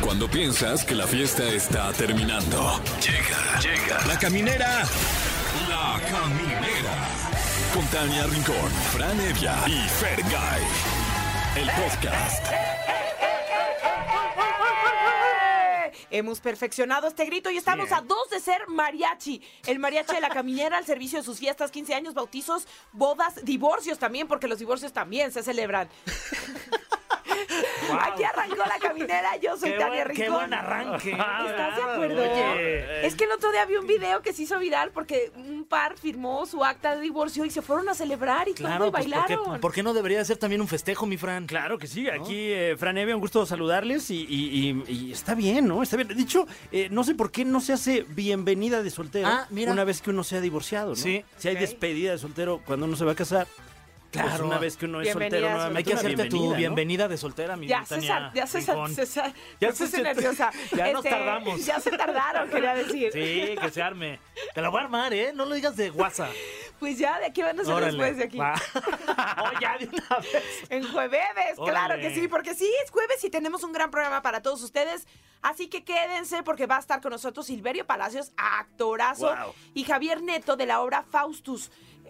Cuando piensas que la fiesta está terminando. Llega, llega. La caminera. La caminera. Con Tania Rincón, Fran Evia y Fergay. El podcast. Hemos perfeccionado este grito y estamos a dos de ser mariachi. El mariachi de la caminera al servicio de sus fiestas, 15 años, bautizos, bodas, divorcios también, porque los divorcios también se celebran. Aquí arrancó la caminera, yo soy Qué Tania buen, Rincón. qué buen arranque. ¿Estás de acuerdo? Oye. Es que el otro día vi un video que se hizo viral porque un par firmó su acta de divorcio y se fueron a celebrar y todo y pues ¿por qué, bailaron. por qué no debería ser también un festejo, mi Fran? Claro que sí, aquí eh, Fran Evia, un gusto saludarles y, y- y- y está bien, ¿no? Está bien. Dicho, eh, no sé por qué no se hace bienvenida de soltero Ah, mira. una vez que uno se ha divorciado, ¿no? Sí. Si hay despedida de soltero cuando uno se va a casar, pues Claro. una vez que uno es soltero nuevamente Hay que hacerte tu bienvenida, ¿no? bienvenida de soltera, mi Ya, Tania César, ya César, Rincón. César, Ya puse se- nerviosa. ya nos Este, tardamos. Ya se tardaron, quería decir. Sí, que se arme. Te la voy a armar, ¿eh? No lo digas de WhatsApp. Pues ya, ¿de qué van a Órale. después de aquí? Va. oh, ya de una vez. En jueves, claro Órale. que sí, porque sí, es jueves y tenemos un gran programa para todos ustedes. Así que quédense porque va a estar con nosotros Silverio Palacios, actorazo, Wow. y Javier Neto de la obra Faustus.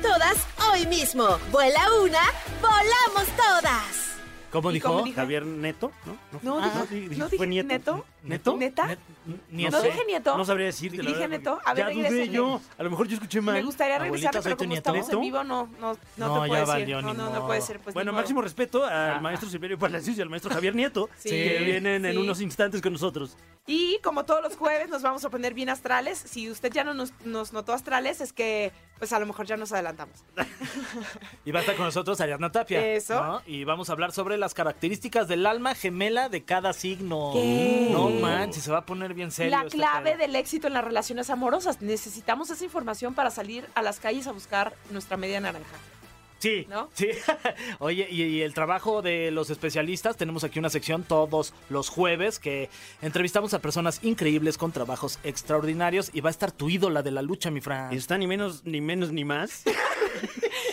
todas hoy mismo. Vuela una, volamos todas. ¿Cómo ¿Y dijo? cómo dijo? Javier Neto, ¿no? No, Ah, dije- di- no fue dije Nieto. Neto. ¿Neto? ¿Neta? Net- ni ¿No sé. dije nieto? No sabría decirte. la ¿Dije verdad, neto? A ver, ya dudé yo. A lo mejor yo escuché mal. Me gustaría soy pero como nieto. estamos en vivo, no, no, no, No, te puedo valió, decir. No, no, no puede ser. Pues, bueno, máximo respeto al Ajá. maestro Silverio Palacios y al maestro Javier Nieto, Sí, que vienen en sí. unos instantes con nosotros. Y como todos los jueves nos vamos a poner bien astrales. Si usted ya no nos, nos notó astrales, es que pues a lo mejor ya nos adelantamos. Y va a estar con nosotros Ariadna Tapia. Eso. ¿no? Y vamos a hablar sobre las características del alma gemela de cada signo. ¿Qué? No manches, se va a poner bien serio. La clave del éxito en las relaciones amorosas. Necesitamos esa información para salir a las calles a buscar nuestra media naranja. Sí, ¿No? sí. Oye, y, y el trabajo de los especialistas, tenemos aquí una sección todos los jueves que entrevistamos a personas increíbles con trabajos extraordinarios y va a estar tu ídola de la lucha, mi Fran. Está ni menos, ni menos, ni más.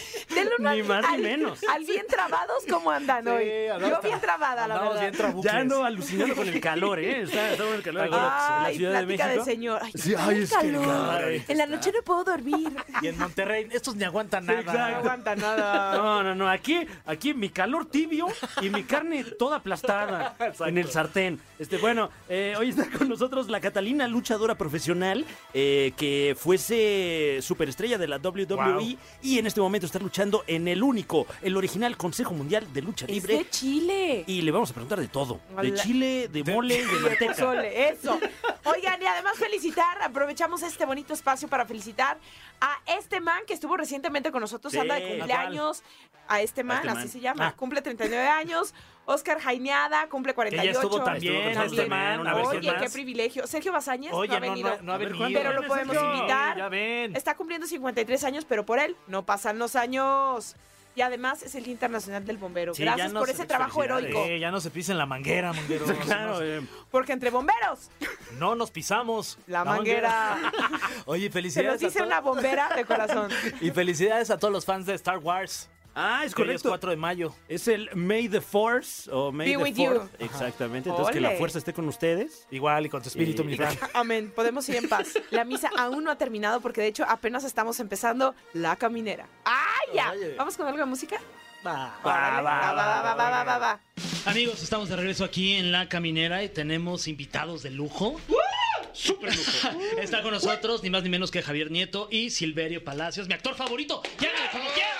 Ni al- más ni al- menos. Al bien trabados, ¿cómo andan Sí, hoy? Yo bien trabada, la verdad. bien. Ya ando alucinando con el calor, ¿eh? Está, está con el calor en la Ciudad de México. de señor. Ay, Sí, qué ay, es que el calor. calor ahorita En la noche no puedo dormir. Y en Monterrey, estos ni aguantan nada. No exacto. aguanta nada. No, no, no. Aquí, aquí mi calor tibio y mi carne toda aplastada en el sartén. Este, bueno, eh, hoy está con nosotros la Catalina luchadora profesional eh, que fuese superestrella de la WWE Wow. y en este momento está luchando en el único, el original Consejo Mundial de Lucha Es Libre. de Chile. Y le vamos a preguntar de todo. De Hola. chile, de mole, de manteca. Pozole, eso. Oigan, y además felicitar, aprovechamos este bonito espacio para felicitar a este man que estuvo recientemente con nosotros, Sí, anda ¿a de cumpleaños. A este man, este así man. se llama. Ah. Cumple 39 años. Oscar Jaineada, cumple 48. estuvo también, Estuvo También. este man, una vez Oye, más. qué privilegio. Sergio Bazañez Oye, no ha no, venido. no, no ha A venido. ¿cuándo Pero lo podemos Sergio? invitar. Ya ven. Está cumpliendo 53 años, pero por él no pasan los años. Y además es el Día Internacional del Bombero. Sí, Gracias nos- por ese trabajo heroico. Eh, ya no se pisen la manguera, manguero. Claro, eh, Porque entre bomberos, no nos pisamos. la, manguera. Oye, Se felicidades. a dice to- una bombera de corazón. Y felicidades a todos los fans de Star Wars. Ah, es hoy es correcto. 4 de mayo. Es el May the Force o May Be the with you. Exactamente. Entonces que la fuerza esté con ustedes. Igual y con tu espíritu, mi Fran. Amén. Podemos ir en paz. La misa aún no ha terminado porque de hecho apenas estamos empezando la caminera. ¡Ah, ya! Oye. ¿Vamos con algo de música? Va, va, va, va, va, va, va, va, va. Amigos, estamos de regreso aquí en La Caminera y tenemos invitados de lujo. Súper lujo. Está con nosotros ni más ni menos que Javier Nieto y Silverio Palacios, mi actor favorito. ¡Llámale como! ¡Bienvenido!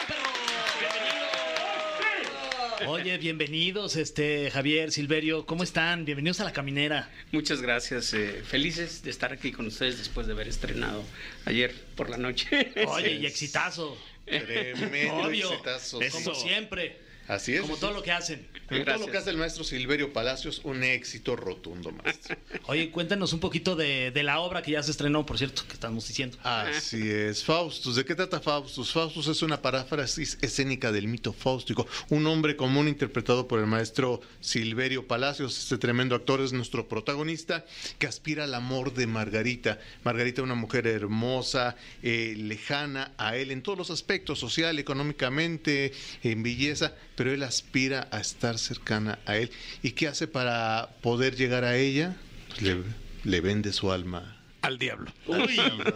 Oye, bienvenidos, este Javier, Silverio, ¿cómo están? Bienvenidos a La Caminera. Muchas gracias. eh, felices de estar aquí con ustedes después de haber estrenado ayer por la noche. Oye, y exitazo. Tremendo Obvio. exitazo. Como siempre. Así es. Como todo lo que hacen. Como todo lo que hace el maestro Silverio Palacios, un éxito rotundo, maestro. Oye, cuéntanos un poquito de, de la obra que ya se estrenó, por cierto, que estamos diciendo. Así es. Faustus, ¿de qué trata Faustus? Faustus es una paráfrasis escénica del mito fáustico. Un hombre común interpretado por el maestro Silverio Palacios. Este tremendo actor es nuestro protagonista que aspira al amor de Margarita. Margarita, una mujer hermosa, eh, lejana a él en todos los aspectos, social, económicamente, en belleza, pero él aspira a estar cercana a él. ¿Y qué hace para poder llegar a ella? Pues le, le vende su alma Al diablo.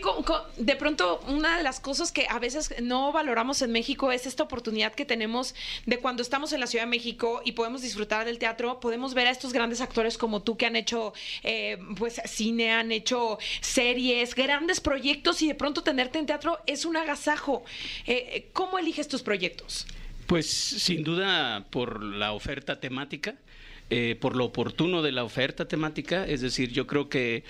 co- co- de pronto una de las cosas que a veces no valoramos en México es esta oportunidad que tenemos de cuando estamos en la Ciudad de México y podemos disfrutar del teatro, podemos ver a estos grandes actores como tú que han hecho eh, pues cine, han hecho series, grandes proyectos y de pronto tenerte en teatro es un agasajo. Eh, ¿Cómo eliges tus proyectos? Pues sin duda por la oferta temática, eh, por lo oportuno de la oferta temática, es decir, yo creo que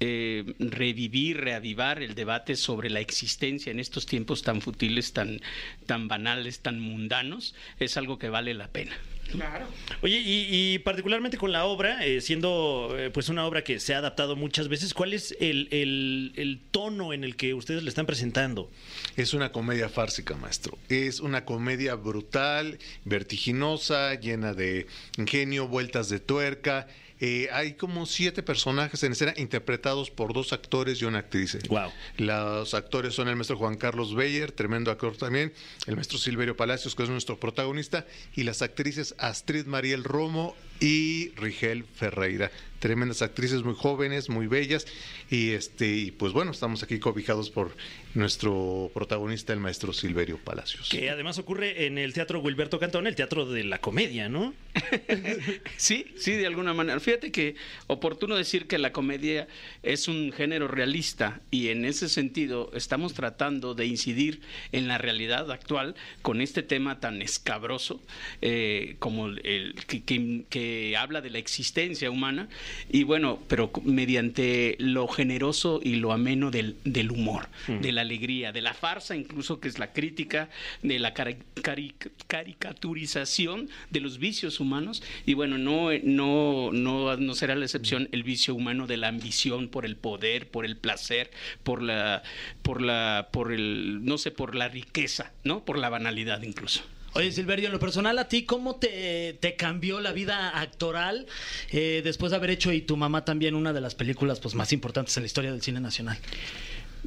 eh, revivir, reavivar el debate sobre la existencia en estos tiempos tan futiles, tan, tan banales, tan mundanos, es algo que vale la pena. Claro. Oye, y, y particularmente con la obra, eh, siendo eh, pues una obra que se ha adaptado muchas veces, ¿cuál es el, el- el tono en el que ustedes le están presentando? Es una comedia fársica, maestro. Es una comedia brutal, vertiginosa, llena de ingenio, vueltas de tuerca. Eh, hay como siete personajes en escena interpretados por dos actores y una actriz. Guau. Los actores son el maestro Juan Carlos Beyer, tremendo actor también, el maestro Silverio Palacios, que es nuestro protagonista, y las actrices Astrid Mariel Romo y Rigel Ferreira. Tremendas actrices muy jóvenes, muy bellas, y este, y pues bueno, estamos aquí cobijados por nuestro protagonista, el maestro Silverio Palacios. Que además ocurre en el Teatro Wilberto Cantón, el teatro de la comedia, ¿no? Sí, sí, de alguna manera. Fíjate que oportuno decir que la comedia es un género realista y en ese sentido estamos tratando de incidir en la realidad actual con este tema tan escabroso eh, como el que, que- que habla de la existencia humana y bueno, pero mediante lo generoso y lo ameno del, del humor, de la alegría, de la farsa incluso que es la crítica, de la cari- cari- caricaturización de los vicios humanos y bueno, no, no, no, no será la excepción el vicio humano de la ambición por el poder, por el placer, por la, por la, por el, no sé, por la riqueza, ¿no? Por la banalidad incluso. Oye, Silverio, en lo personal, ¿a ti cómo te, te cambió la vida actoral eh, después de haber hecho y tu mamá también una de las películas pues, más importantes en la historia del cine nacional?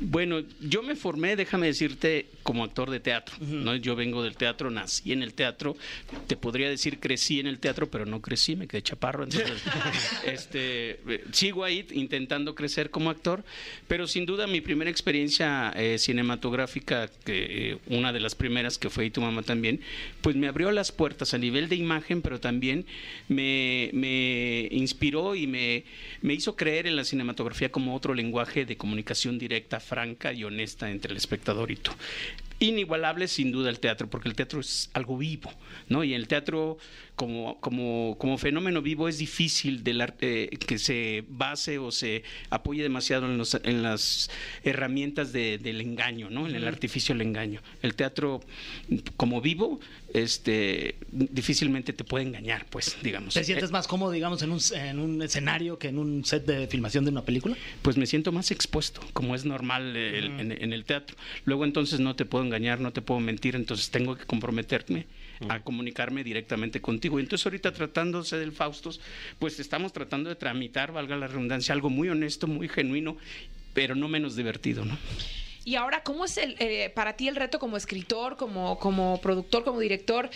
Bueno, yo me formé, déjame decirte, como actor de teatro. ¿no? Yo vengo del teatro, nací en el teatro. Te podría decir crecí en el teatro, pero no crecí, me quedé chaparro. Entonces, este, eh, sigo ahí intentando crecer como actor, pero sin duda mi primera experiencia eh, cinematográfica, que eh, una de las primeras que fue y tu mamá también, pues me abrió las puertas a nivel de imagen, pero también me, me inspiró y me, me hizo creer en la cinematografía como otro lenguaje de comunicación directa, franca y honesta entre el espectador y tú. Inigualable sin duda el teatro, porque el teatro es algo vivo, ¿no? Y el teatro como, como, como fenómeno vivo es difícil de la- eh, que se base o se apoye demasiado en, los- en las herramientas de- del engaño, ¿no? En el artificio del engaño. El teatro como vivo, este, difícilmente te puede engañar, pues, digamos. ¿Te sientes Eh, más cómodo, digamos, en un, en un escenario que en un set de filmación de una película? pues me siento más expuesto, como es normal eh, en el teatro. Luego entonces no te puedo engañar, no te puedo mentir, entonces tengo que comprometerme a comunicarme directamente contigo. Entonces ahorita tratándose del Faustos, pues estamos tratando de tramitar, valga la redundancia, algo muy honesto, muy genuino, pero no menos divertido, ¿no? Y ahora, ¿cómo es el, eh, para ti el reto como escritor, como, como productor, como director?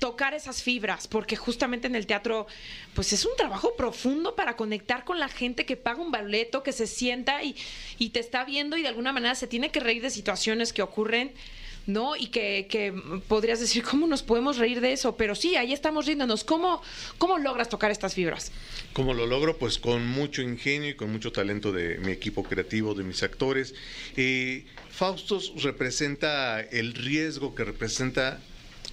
tocar esas fibras, porque justamente en el teatro, pues es un trabajo profundo para conectar con la gente que paga un boleto, que se sienta y, y te está viendo y de alguna manera se tiene que reír de situaciones que ocurren ¿no? Y que, que podrías decir, ¿cómo nos podemos reír de eso? Pero sí, ahí estamos riéndonos. ¿Cómo, cómo logras tocar estas fibras? ¿Cómo lo logro? Pues con mucho ingenio y con mucho talento de mi equipo creativo, de mis actores. Eh, Faustos representa el riesgo que representa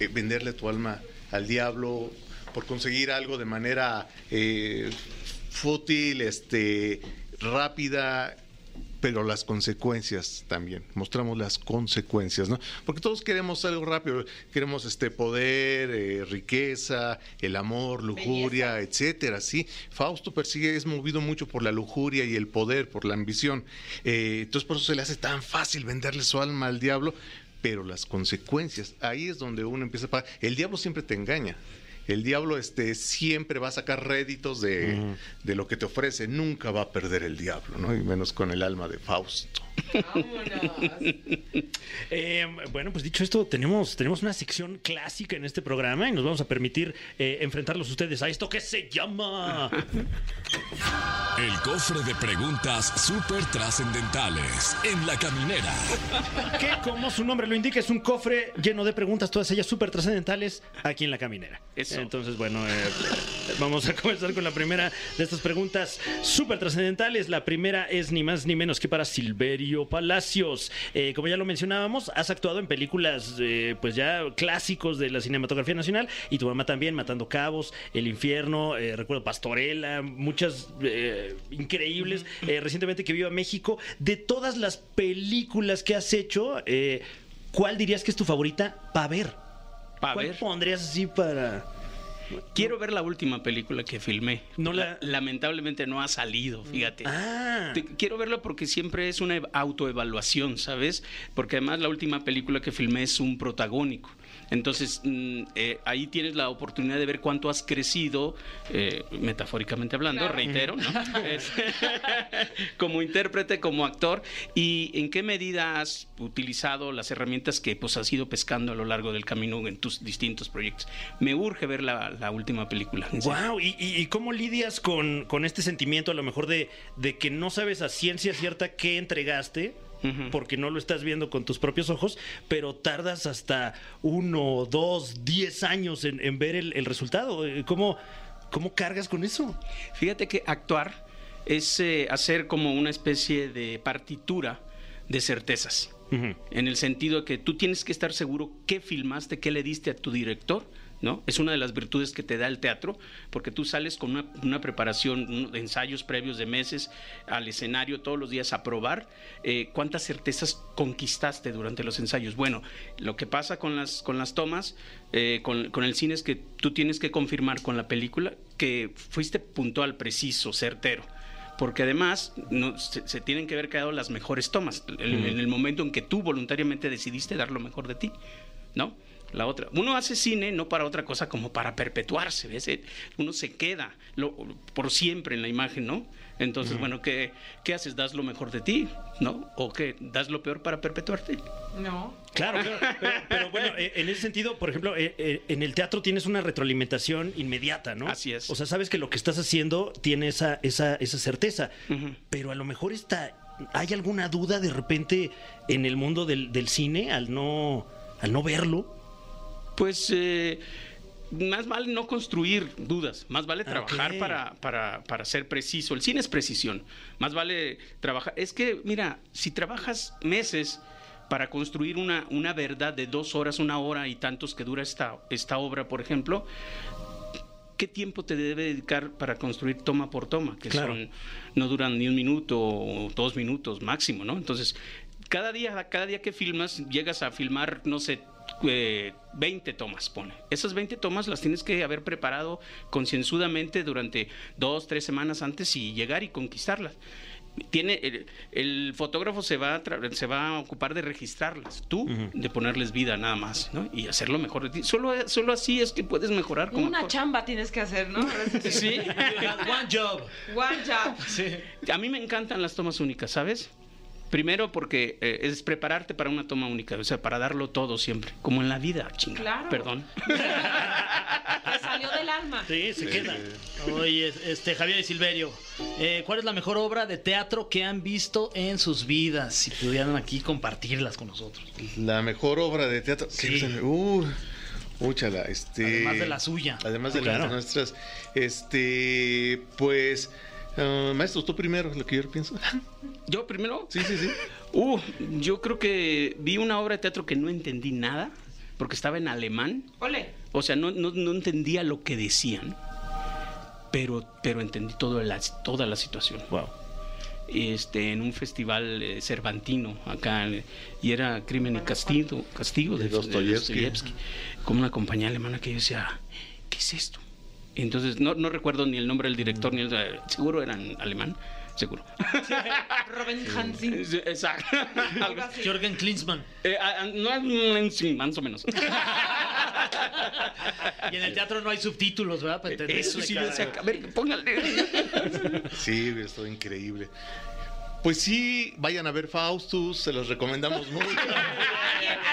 eh, venderle tu alma al diablo por conseguir algo de manera eh, fútil, este, rápida, pero las consecuencias también. Mostramos las consecuencias, ¿no? Porque todos queremos algo rápido, queremos este poder, eh, riqueza, el amor, lujuria, etcétera, sí. Fausto persigue, es movido mucho por la lujuria y el poder, por la ambición. Eh, entonces por eso se le hace tan fácil venderle su alma al diablo, pero las consecuencias, ahí es donde uno empieza a pagar. El diablo siempre te engaña. El diablo este, siempre va a sacar réditos de, de lo que te ofrece. Nunca va a perder el diablo, ¿no? Y menos con el alma de Fausto. Eh, bueno, pues dicho esto, tenemos, tenemos una sección clásica en este programa y nos vamos a permitir eh, enfrentarlos ustedes a esto que se llama. El cofre de preguntas súper trascendentales en la caminera. que como su nombre lo indica, es un cofre lleno de preguntas, todas ellas súper trascendentales, aquí en la caminera. Eso. Entonces, bueno, eh, vamos a comenzar con la primera de estas preguntas súper trascendentales. La primera es ni más ni menos que para Silverio Palacios. Eh, como ya lo mencionábamos, has actuado en películas, eh, pues ya clásicos de la cinematografía nacional, y tu mamá también, Matando Cabos, El Infierno, eh, recuerdo Pastorela, muchas increíbles. Recientemente que vivo a México. De todas las películas que has hecho, ¿cuál dirías que es tu favorita para ver? Pa' ¿Cuál ver. pondrías así para...? Quiero ver la última película que filmé. No la- Lamentablemente no ha salido, fíjate. Ah, quiero verla porque siempre es una ev- autoevaluación, ¿sabes? Porque además la última película que filmé es un protagónico. Entonces, mm, eh, ahí tienes la oportunidad de ver cuánto has crecido, eh, metafóricamente hablando, reitero, ¿no? Es- como intérprete, como actor, y en qué medida has utilizado las herramientas que pues has ido pescando a lo largo del camino en tus distintos proyectos. Me urge ver la, la última película. serio. Wow, ¿Y, y, y cómo lidias con, con este sentimiento a lo mejor de, de que no sabes a ciencia cierta qué entregaste? Porque no lo estás viendo con tus propios ojos, pero tardas hasta uno, dos, diez años en, en ver el, el resultado. Eh, ¿Cómo, ¿Cómo cargas con eso? Fíjate que actuar es eh, hacer como una especie de partitura de certezas. En el sentido de que tú tienes que estar seguro qué filmaste, qué le diste a tu director, ¿no? Es una de las virtudes que te da el teatro, porque tú sales con una, una preparación, ensayos previos de meses al escenario todos los días a probar eh, cuántas certezas conquistaste durante los ensayos. Bueno, lo que pasa con las, con las tomas, eh, con, con el cine es que tú tienes que confirmar con la película que fuiste puntual, preciso, certero porque además no, se, se tienen que haber quedado las mejores tomas en, en el momento en que tú voluntariamente decidiste dar lo mejor de ti, ¿no? La otra, uno hace cine no para otra cosa como para perpetuarse, ¿ves? Eh, Uno se queda lo- por siempre en la imagen, ¿no? Entonces, bueno, ¿qué, ¿qué haces? ¿Das lo mejor de ti? ¿No? ¿O qué? ¿Das lo peor para perpetuarte? No. Claro, claro. Pero, pero bueno, eh, en ese sentido, por ejemplo, eh, en el teatro tienes una retroalimentación inmediata, ¿no? Así es. O sea, sabes que lo que estás haciendo tiene esa, esa, esa certeza. Pero a lo mejor está. ¿Hay alguna duda de repente en el mundo del, del cine al no, al no verlo? Pues eh, más vale no construir dudas, más vale trabajar para, para, para ser preciso. El cine es precisión, más vale trabajar. Es que, mira, si trabajas meses para construir una, una verdad de dos horas, una hora y tantos que dura esta, esta obra, por ejemplo, ¿qué tiempo te debe dedicar para construir toma por toma? Que Claro. son, no duran ni un minuto o dos minutos máximo, ¿no? Entonces, cada día, cada día que filmas, llegas a filmar, no sé, eh, 20 tomas, pone. Esas 20 tomas las tienes que haber preparado concienzudamente durante dos, tres semanas antes y llegar y conquistarlas. Tiene el, el fotógrafo se va a se va a ocupar de registrarlas, tú de ponerles vida nada más, ¿no? Y hacerlo mejor de ti. Solo, solo así es que puedes mejorar como Una chamba tienes que hacer, ¿no? Sí. One job. One job. A mí me encantan las tomas únicas, ¿sabes? Primero porque eh, es prepararte para una toma única, o sea, para darlo todo siempre, como en la vida, chinga. Claro. Perdón. Te salió del alma. Sí, se queda. Oye, este Javier y Silverio, eh, ¿cuál es la mejor obra de teatro que han visto en sus vidas? Si pudieran aquí compartirlas con nosotros. La mejor obra de teatro. Sí. Sí. Uh, úchala, este. Además de la suya. Además de Claro. las nuestras. Este, pues. Ah, maestro, tú primero, lo que yo pienso. ¿Yo primero? Sí, sí, sí. Uh, yo creo que vi una obra de teatro que no entendí nada, porque estaba en alemán. Ole. O sea, no, no, no entendía lo que decían, pero, pero entendí todo la, toda la situación. Wow. Este, en un festival eh, cervantino acá, y era Crimen y Castigo, castigo de, De Dostoyevsky. Con una compañía alemana que yo decía, ¿qué es esto? Entonces, no, no recuerdo ni el nombre del director, ni el, seguro eran alemán, seguro. Robin Hansen. Sí, Exacto. Jürgen Klinsmann. Eh, ah, ah, no, mm, sí, más o menos. Y en el teatro no hay subtítulos, ¿verdad? Para entender Eso sí, cada- a ver, póngale. Sí, estado increíble. Pues sí, vayan a ver Faustus, se los recomendamos mucho.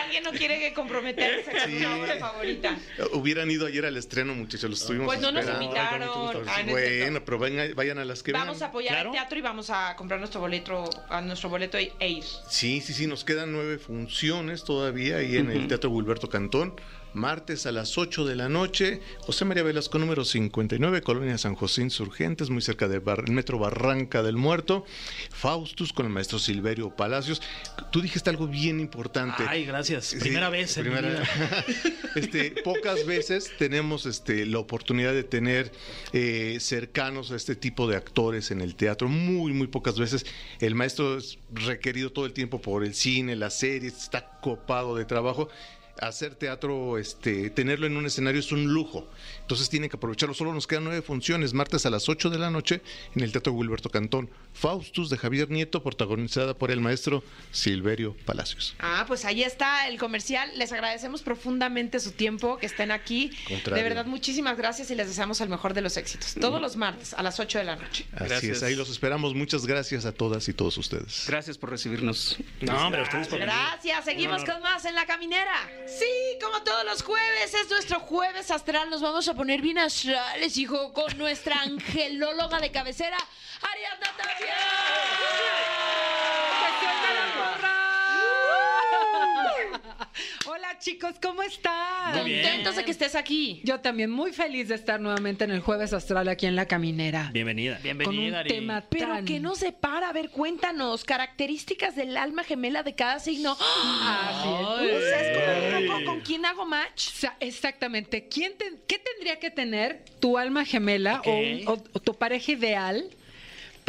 ¿Alguien, no quiere que comprometerse con Sí. su obra favorita. Hubieran ido ayer al estreno, muchachos, los estuvimos Pues no nos esperando. invitaron. Ah, no. Bueno, pero venga- vayan a las que Vamos a apoyar Claro. el teatro y vamos a comprar nuestro boleto, a nuestro boleto e e ir. Sí, sí, sí, nos quedan nueve funciones todavía ahí en el Teatro Gilberto Cantón. Martes a las 8 de la noche, José María Velasco número 59, Colonia San José Insurgentes, muy cerca del bar- Metro Barranca del Muerto. Faustus con el maestro Silverio Palacios. Tú dijiste algo bien importante. Ay, gracias. Sí, Primera vez en mi primera- vida. este, pocas veces tenemos este, la oportunidad de tener eh, cercanos a este tipo de actores en el teatro. Muy, muy pocas veces. El maestro es requerido todo el tiempo por el cine, las series, está copado de trabajo. Hacer teatro, este, tenerlo en un escenario es un lujo. Entonces tienen que aprovecharlo. Solo nos quedan nueve funciones. Martes a las 8 de la noche en el Teatro Gilberto Cantón. Faustus de Javier Nieto, protagonizada por el maestro Silverio Palacios. Ah, pues ahí está el comercial. Les agradecemos profundamente su tiempo, que estén aquí. Contrario. De verdad, muchísimas gracias y les deseamos el mejor de los éxitos. Todos los martes a las 8 de la noche. Así Gracias. es, ahí los esperamos. Muchas gracias a todas y todos ustedes. Gracias por recibirnos. No, hombre, ustedes por venir. Gracias, seguimos con más en la caminera. Sí, como todos los jueves, es nuestro jueves astral. Nos vamos a poner bien astrales, hijo, con nuestra angelóloga de cabecera, Ariadna Tapia. Chicos, ¿cómo están? Muy bien. Contentos de que estés aquí. Yo también muy feliz de estar nuevamente en el Jueves Astral aquí en La Caminera. Bienvenida. Con Bienvenida, un Ari. tema Pero que nos separa, a ver, cuéntanos, características del alma gemela de cada signo. Así es. O sea, es como un poco con quién hago match. O sea, exactamente. ¿Quién te- ¿Qué tendría que tener tu alma gemela Ok. o, un- o- o tu pareja ideal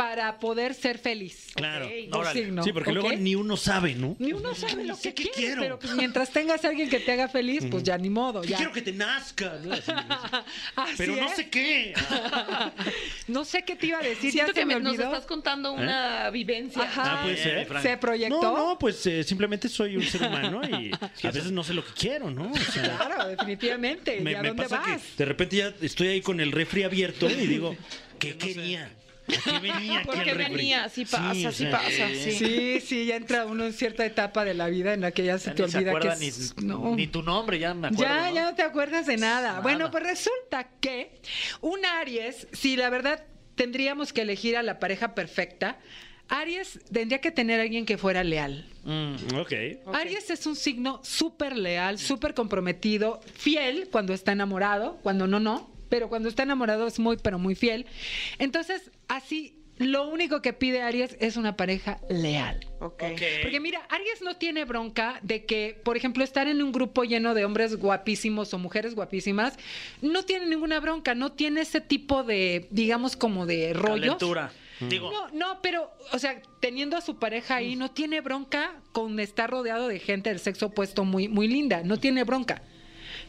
para poder ser feliz? Claro. Órale. signo, Sí, porque luego ni uno sabe, ¿no? Ni uno sabe lo que quiere, quiero. pero pues mientras tengas a alguien que te haga feliz, pues ya ni modo. ¿Qué Ya. quiero que te nazca? ¿no? Así, Así pero no sé qué. No sé qué te iba a decir, Siento ya que me me- nos olvidó. estás contando una vivencia. Ajá. Ah, ser. Fran. Se proyectó. No, no, pues eh, simplemente soy un ser humano y a veces no sé lo que quiero, ¿no? O sea, Claro, definitivamente. me, ¿Y a me dónde pasa vas? que de repente ya estoy ahí con el refri abierto y digo, ¿qué quería? ¿A qué venía ¿Por qué venía? Sí pasa, sí pasa, sí. Sí, sí, ya entra uno en cierta etapa de la vida en la que ya se Ya te ni se olvida que acuerda es... ni, no. ni tu nombre, ya me acuerdo. Ya, ¿no? ya no te acuerdas de nada. Nada. Bueno, pues resulta que un Aries, si la verdad tendríamos que elegir a la pareja perfecta, Aries tendría que tener a alguien que fuera leal. Mm, ok. Aries es un signo súper leal, súper comprometido, fiel cuando está enamorado, cuando no, no, pero cuando está enamorado es muy, pero muy fiel. Entonces, así, lo único que pide Aries es una pareja leal. Ok. Porque mira, Aries no tiene bronca de que, por ejemplo, estar en un grupo lleno de hombres guapísimos o mujeres guapísimas, no tiene ninguna bronca, no tiene ese tipo de, digamos, como de rollos. Calentura. Digo, No, no, pero, o sea, teniendo a su pareja ahí, no tiene bronca con estar rodeado de gente del sexo opuesto muy, muy linda. No tiene bronca.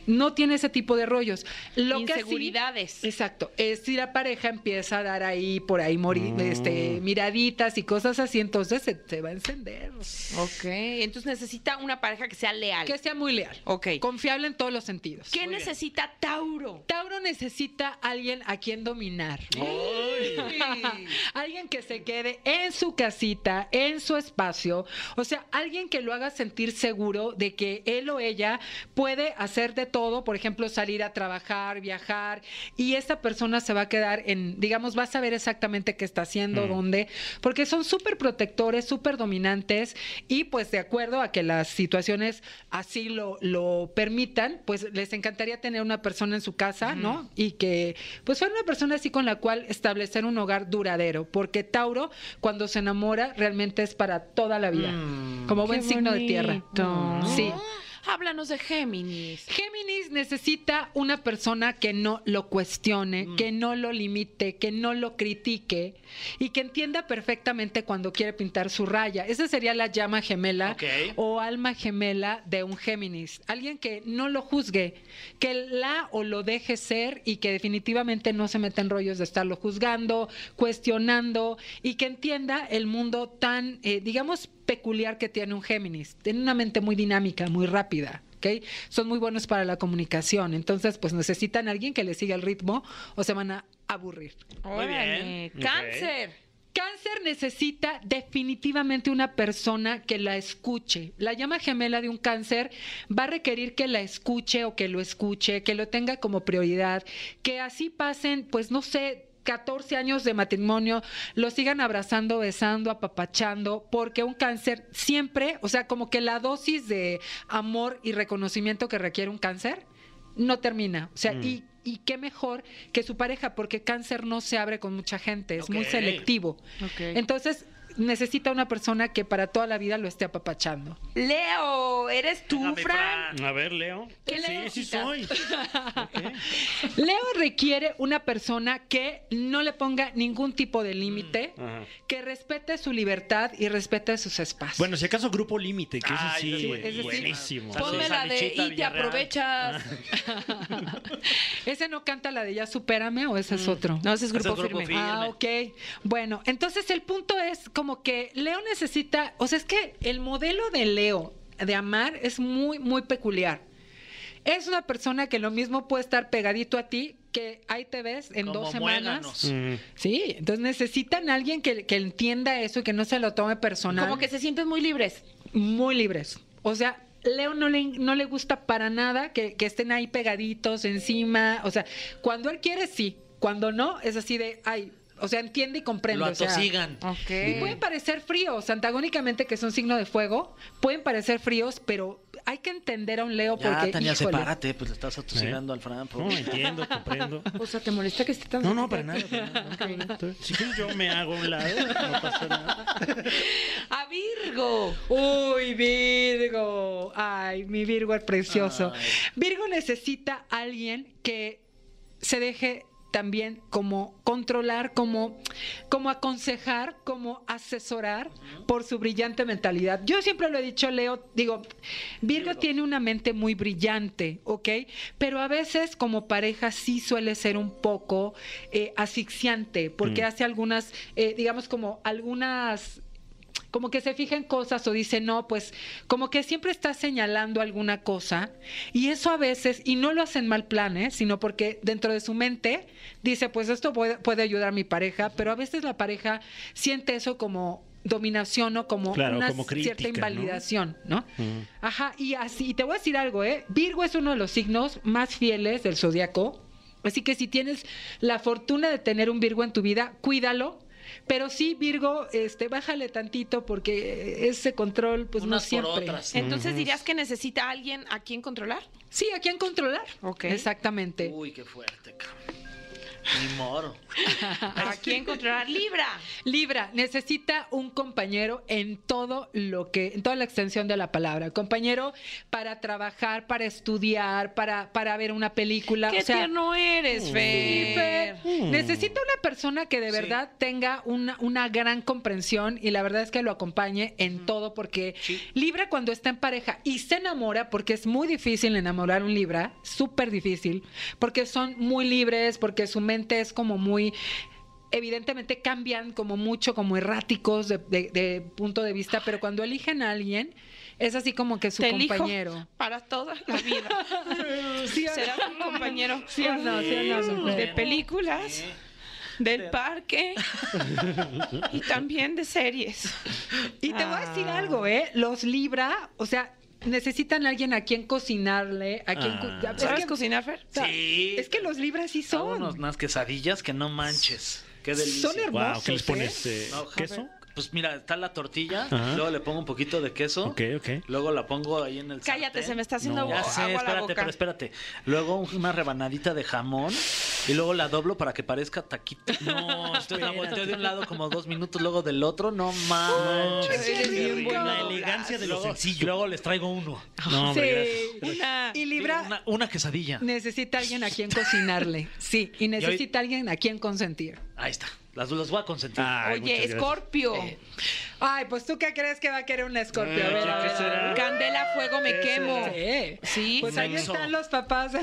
No tiene ese tipo de rollos. Lo que sí- Inseguridades. exacto. Es si la pareja empieza a dar ahí, por ahí, morir, este, miraditas y cosas así, entonces se, se va a encender. Ok, entonces necesita una pareja que sea leal. Que sea muy leal. Ok. Confiable en todos los sentidos. ¿Qué necesita Tauro? Tauro necesita alguien a quien dominar. alguien que se quede en su casita, en su espacio, o sea, alguien que lo haga sentir seguro de que él o ella puede hacer de todo, por ejemplo, salir a trabajar, viajar, y esta persona se va a quedar en, digamos, va a saber exactamente qué está haciendo, dónde, porque son súper protectores, súper dominantes, y pues de acuerdo a que las situaciones así lo, lo permitan, pues les encantaría tener una persona en su casa, ¿no? Y que pues fuera una persona así con la cual establecer un hogar duradero, porque Tauro cuando se enamora realmente es para toda la vida, como buen signo de tierra. Sí. Háblanos de Géminis. Géminis necesita una persona que no lo cuestione, que no lo limite, que no lo critique y que entienda perfectamente cuando quiere pintar su raya. Esa sería la llama gemela o alma gemela de un Géminis. Alguien que no lo juzgue, que la o lo deje ser y que definitivamente no se meta en rollos de estarlo juzgando, cuestionando y que entienda el mundo tan, eh, digamos, peculiar que tiene un Géminis. Tiene una mente muy dinámica, muy rápida. ¿ok? Son muy buenos para la comunicación. Entonces, pues necesitan a alguien que les siga el ritmo o se van a aburrir. Muy bien. Cáncer. Cáncer necesita definitivamente una persona que la escuche. La llama gemela de un cáncer va a requerir que la escuche o que lo escuche, que lo tenga como prioridad, que así pasen, pues no sé, 14 años de matrimonio, lo sigan abrazando, besando, apapachando, porque un cáncer siempre, o sea, como que la dosis de amor y reconocimiento que requiere un cáncer no termina. O sea, y, y qué mejor que su pareja, porque cáncer no se abre con mucha gente, es muy selectivo. Entonces, necesita una persona que para toda la vida lo esté apapachando. Leo, ¿eres tú, Fran? Fran. A ver, Leo. ¿Qué sí, Leo sí soy. Leo requiere una persona que no le ponga ningún tipo de límite, Ajá. que respete su libertad y respete sus espacios. Bueno, si acaso Grupo Límite, que Ay, sí, ese ese sí. buenísimo. Ponme la de y te Villarreal. aprovechas. ¿Ese no canta la de Ya Supérame o ese es otro? No, ese es grupo, Ese es Grupo firme. Firme. Ah, ok. Bueno, entonces el punto es como que Leo necesita, o sea, es que el modelo de Leo de amar es muy, muy peculiar. Es una persona que lo mismo puede estar pegadito a ti, que ahí te ves en Como dos semanas. Mm. Sí, entonces necesitan a alguien que, que entienda eso y que no se lo tome personal. Como que se sienten muy libres. muy libres. O sea, Leo no le, no le gusta para nada que, que estén ahí pegaditos encima. O sea, cuando él quiere, sí. Cuando no, es así de, ay, o sea, entiende y comprende. Lo o sea, atosigan. y pueden parecer fríos, antagónicamente que son signo de fuego, pueden parecer fríos, pero hay que entender a un Leo Ya, porque, Tania, híjole, sepárate, pues le estás atosigando al Fran. No, entiendo, comprendo. O sea, ¿te molesta que esté tan No, no, para nada. para nada. Si quieres yo me hago a un lado, no pasa nada. A Virgo. Uy, Virgo. Ay, mi Virgo es precioso. Ay. Virgo necesita alguien que se deje también como controlar, como, como aconsejar, como asesorar por su brillante mentalidad. Yo siempre lo he dicho, Leo, digo, Virgo tiene una mente muy brillante, ¿ok? Pero a veces como pareja sí suele ser un poco eh, asfixiante, porque hace algunas, eh, digamos, como algunas como que se fija en cosas o dice, no, pues como que siempre está señalando alguna cosa y eso a veces, y no lo hacen mal plan, ¿eh? sino porque dentro de su mente dice, pues esto puede, puede ayudar a mi pareja, pero a veces la pareja siente eso como dominación o como Claro, una como crítica, cierta ¿no? invalidación, ¿no? Ajá, y así, y te voy a decir algo, ¿eh? Virgo es uno de los signos más fieles del zodiaco. Así que si tienes la fortuna de tener un Virgo en tu vida, cuídalo. Pero sí, Virgo, este, bájale tantito porque ese control, pues Unas no por siempre. otras. Entonces dirías que necesita a alguien a quien controlar. Sí, ¿a quién controlar? Ok. Exactamente. Uy, qué fuerte, cabrón. Ni moro. Libra. Libra necesita un compañero en todo lo que, en toda la extensión de la palabra. Compañero para trabajar, para estudiar, para, para ver una película. Qué o sea, tierno eres, Sí, Fer. Fer. Necesita una persona que de verdad tenga una, una gran comprensión y la verdad es que lo acompañe en todo porque Libra cuando está en pareja y se enamora, porque es muy difícil enamorar un Libra, súper difícil, porque son muy libres, porque su es como muy evidentemente cambian como mucho, como erráticos de, de- de punto de vista, pero cuando eligen a alguien, es así como que su Te elijo compañero. para toda la vida. ¿Sí o no? Será tu compañero ¿Sí o no? ¿Sí o no, de películas. del parque y también de series. Y te voy a decir Ah. algo, ¿eh? Los Libra, o sea, necesitan a alguien a quien cocinarle, a quien... Ah. es ¿Sabes que- cocinar, Fer? o sea, Sí. Es que los Libra sí son. unos- unas quesadillas que no manches. Qué delicia. Son hermosos. Wow, ¿qué les ¿eh? pones? eh, No, ¿Queso? Pues mira, está la tortilla, Ajá. luego le pongo un poquito de queso. Ok, ok. Luego la pongo ahí en el Cállate, sartén. se me está haciendo Ya agua sé, a la espérate, boca. pero espérate. Luego una rebanadita de jamón y luego la doblo para que parezca taquito. No, estoy la volteo de un lado como dos minutos, luego del otro, no manches. Bien bueno. La elegancia de lo Luego, sencillo. luego les traigo uno. No, hombre, Sí. Una. Y Libra Una, una quesadilla. necesita alguien a quien cocinarle. Sí, y necesita alguien a quien consentir. Ahí está. Las los voy a consentir. Ay, Oye. Escorpio. Ay, pues tú qué crees que va a querer un escorpio. A ver, a ver, ver. Candela, fuego, me quemo. Sí. Sí. Pues ahí están los papás.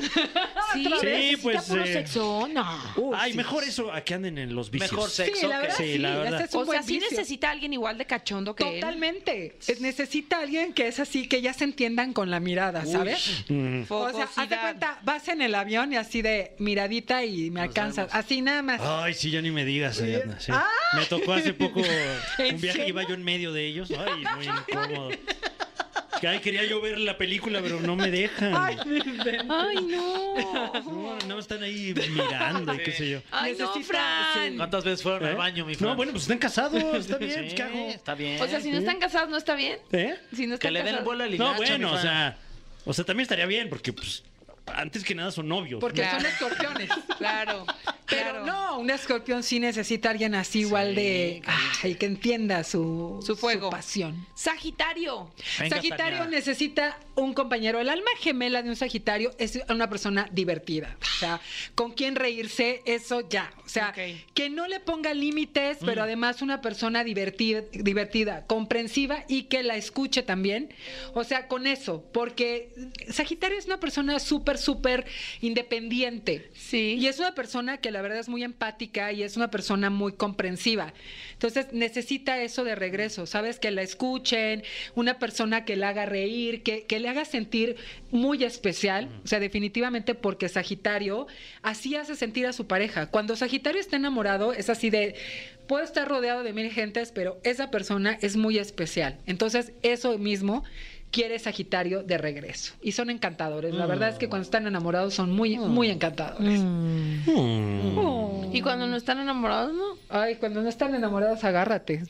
Sí, Otra vez. Sí, pues, puro eh, sexo. No. Uh, Ay, sí. mejor eso a que anden en los vicios. Mejor sexo Sí, la que- verdad, Sí, sí, la verdad. este es un O sea, buen sí vicio. necesita alguien igual de cachondo que él. Totalmente. Es- Necesita alguien que es así, que ya se entiendan con la mirada, ¿sabes? Mm. O sea, haz de cuenta, vas en el avión y así de miradita y me alcanzas. Así nada más. Ay, sí, ya ni me digas. Ariadna, sí. Me tocó hace poco un viaje que iba yo en medio de ellos. Ay, muy incómodo. Que, Ay, quería yo ver la película, pero no me dejan. Ay, no. No, no están ahí mirando y qué sé yo. Ay, no, Fran. ¿Cuántas veces fueron ¿Eh? al baño, mi Fran? No, bueno, pues están casados, está bien, pues, Sí, ¿qué hago? Está bien. O sea, si no están casados, ¿no está bien? ¿Eh? Si no que están le den el vuelo al No, bueno, o sea, o sea, también estaría bien, porque pues antes que nada son novios. Porque son escorpiones. Claro, Pero claro. no, un escorpión sí necesita alguien así igual de. Ay, que entienda su, Su fuego. pasión. Sagitario. Venga, Sagitario Tania. necesita un compañero. El alma gemela de un Sagitario es una persona divertida. O sea, con quien reírse, eso ya. O sea, que no le ponga límites, pero además una persona divertida, divertida, comprensiva y que la escuche también. O sea, con eso, porque Sagitario es una persona súper, súper independiente. Sí. Y es una persona que la verdad es muy empática y es una persona muy comprensiva. Entonces necesita eso de regreso, ¿sabes? Que la escuchen, una persona que la haga reír, que, que le haga sentir muy especial. O sea, definitivamente porque Sagitario así hace sentir a su pareja. Cuando Sagitario está enamorado es así de, puedo estar rodeado de mil gentes, pero esa persona es muy especial. Entonces eso mismo quiere Sagitario de regreso. Y son encantadores. La verdad es que cuando están enamorados son muy, muy encantadores. Y cuando no están enamorados, ¿no? Ay, cuando no están enamorados, agárrate.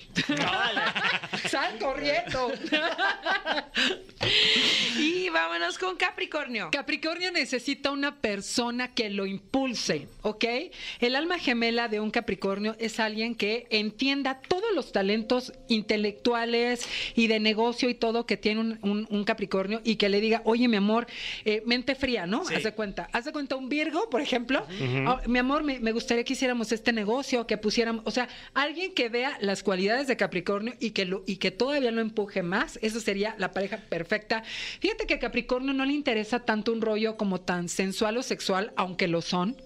Sal corriendo. Y vámonos con Capricornio. Capricornio necesita una persona que lo impulse, ¿ok? El alma gemela de un Capricornio es alguien que entienda todos los talentos intelectuales y de negocio y todo que tiene un, un- un Capricornio y que le diga, oye, mi amor, eh, mente fría, ¿no? Haz de cuenta. Haz de cuenta un Virgo, por ejemplo. "Oh, mi amor, me, me gustaría que hiciéramos este negocio, que pusiéramos, o sea, alguien que vea las cualidades de Capricornio y que, lo, y que todavía lo empuje más, eso sería la pareja perfecta. Fíjate que a Capricornio no le interesa tanto un rollo como tan sensual o sexual, aunque lo son,